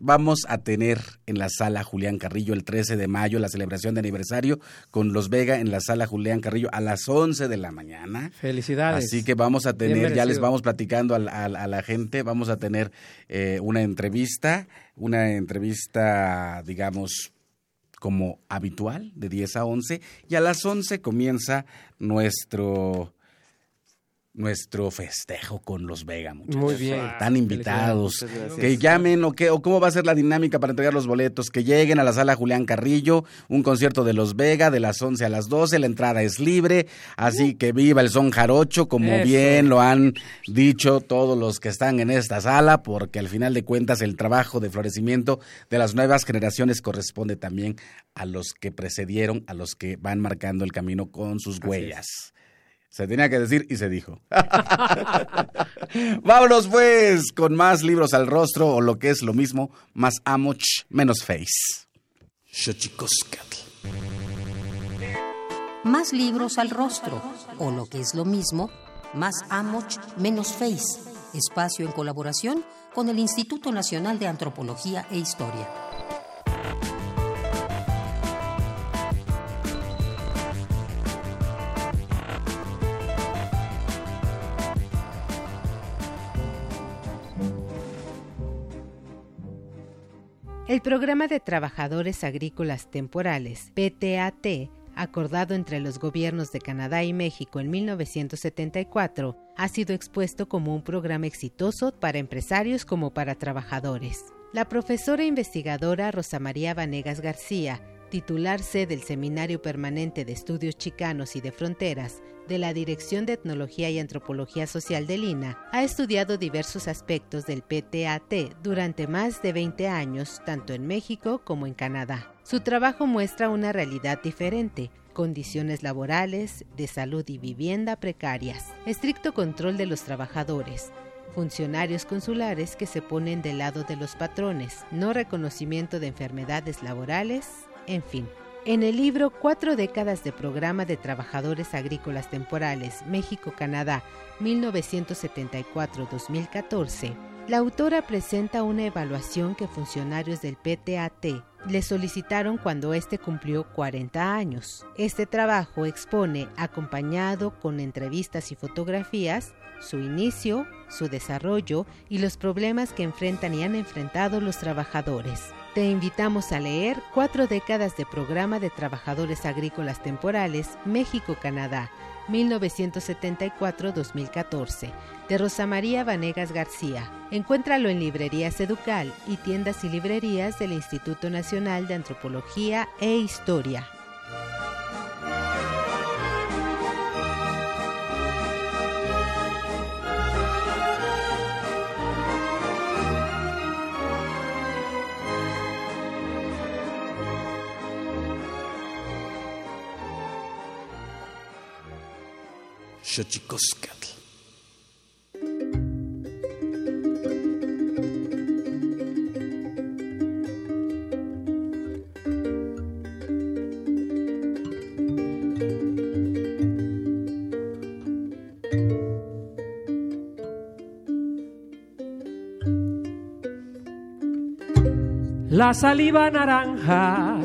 vamos a tener en la sala Julián Carrillo el 13 de mayo la celebración de aniversario con los Vega en la sala Julián Carrillo a las 11 de la mañana. Felicidades. Así que vamos a tener, ya les vamos platicando a, la gente, vamos a tener eh, una entrevista, una entrevista, digamos, como habitual, de 10 a 11, y a las 11 comienza nuestro nuestro festejo con los Vega, muchachos. Muy bien. Están invitados. Que llamen o, qué, o cómo va a ser la dinámica para entregar los boletos. Que lleguen a la sala Julián Carrillo, un concierto de los Vega de las 11 a las 12. La entrada es libre, así que viva el son jarocho, como bien lo han dicho todos los que están en esta sala, porque al final de cuentas el trabajo de florecimiento de las nuevas generaciones corresponde también a los que precedieron, a los que van marcando el camino con sus huellas. Se tenía que decir y se dijo. <laughs> Vámonos pues con más libros al rostro o lo que es lo mismo, más amoch, menos face. Más libros al rostro o lo que es lo mismo, más amoch, menos face. Espacio en colaboración con el Instituto Nacional de Antropología e Historia. El Programa de Trabajadores Agrícolas Temporales, PTAT, acordado entre los gobiernos de Canadá y México en 1974, ha sido expuesto como un programa exitoso para empresarios como para trabajadores. La profesora investigadora Rosa María Vanegas García titularse del Seminario Permanente de Estudios Chicanos y de Fronteras de la Dirección de Etnología y Antropología Social de Lina, ha estudiado diversos aspectos del PTAT durante más de 20 años, tanto en México como en Canadá. Su trabajo muestra una realidad diferente, condiciones laborales, de salud y vivienda precarias, estricto control de los trabajadores, funcionarios consulares que se ponen del lado de los patrones, no reconocimiento de enfermedades laborales, en fin, En el libro Cuatro décadas de programa de trabajadores agrícolas temporales México-Canadá 1974-2014, la autora presenta una evaluación que funcionarios del PTAT le solicitaron cuando éste cumplió 40 años. Este trabajo expone, acompañado con entrevistas y fotografías, su inicio, su desarrollo y los problemas que enfrentan y han enfrentado los trabajadores. Te invitamos a leer Cuatro décadas de programa de trabajadores agrícolas temporales México-Canadá 1974-2014 de Rosa María Vanegas García. Encuéntralo en librerías Educal y tiendas y librerías del Instituto Nacional de Antropología e Historia. La saliva naranja,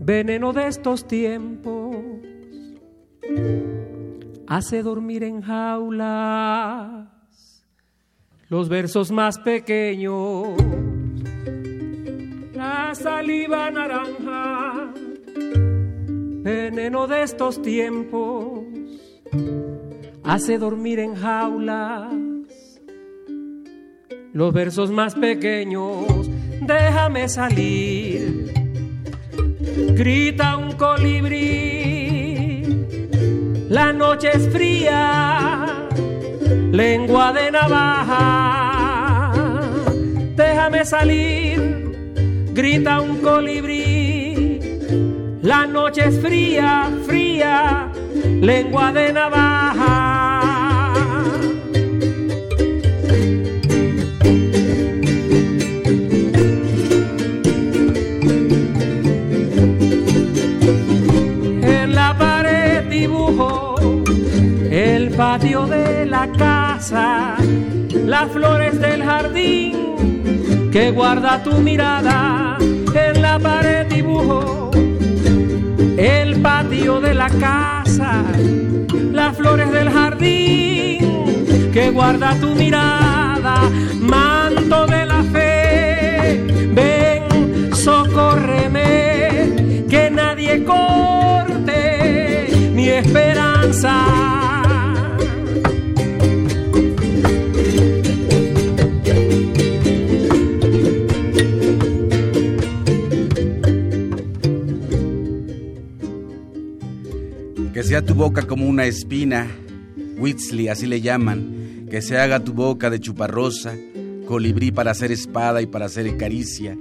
veneno de estos tiempos hace dormir en jaulas los versos más pequeños, la saliva naranja, veneno de estos tiempos, hace dormir en jaulas los versos más pequeños, déjame salir, grita un colibrí la noche es fría, lengua de navaja, déjame salir, grita un colibrí. La noche es fría, fría, lengua de navaja. Patio de la casa, las flores del jardín que guarda tu mirada en la pared dibujo. El patio de la casa, las flores del jardín que guarda tu mirada, manto de la fe, ven, socórreme, que nadie corte mi esperanza. Sea tu boca como una espina, Whitsley, así le llaman, que se haga tu boca de chuparrosa, colibrí para hacer espada y para hacer caricia,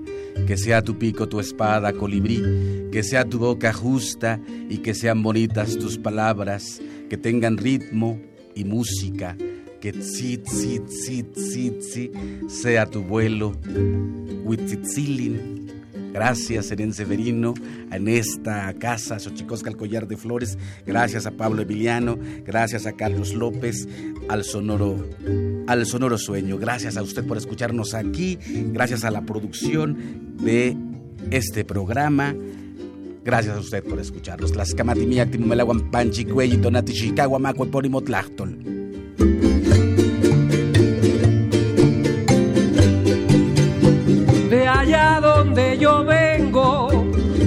que sea tu pico tu espada, colibrí, que sea tu boca justa y que sean bonitas tus palabras, que tengan ritmo y música, que tzit, tzit, tzit, tzit, sea tu vuelo, Huitzitzilin, Gracias, Seren Severino, en esta casa, Xochicosca, el collar de flores. Gracias a Pablo Emiliano, gracias a Carlos López, al sonoro, al sonoro sueño. Gracias a usted por escucharnos aquí, gracias a la producción de este programa. Gracias a usted por escucharnos. Las timumelaguan panchi, cuelli, tonati, chicago, allá donde yo vengo,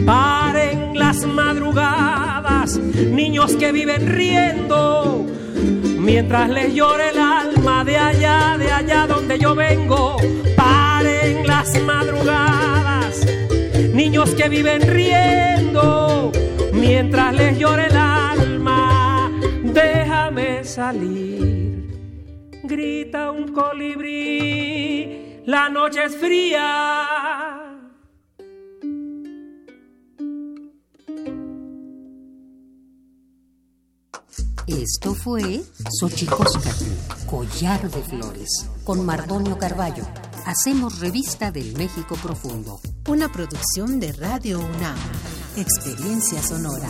paren las madrugadas, niños que viven riendo, mientras les llore el alma de allá, de allá donde yo vengo, paren las madrugadas, niños que viven riendo, mientras les llore el alma, déjame salir, grita un colibrí la noche es fría. Esto fue Xochicóscatl, Collar de Flores, con Mardonio Carballo. Hacemos revista del México Profundo. Una producción de Radio UNAM. Experiencia sonora.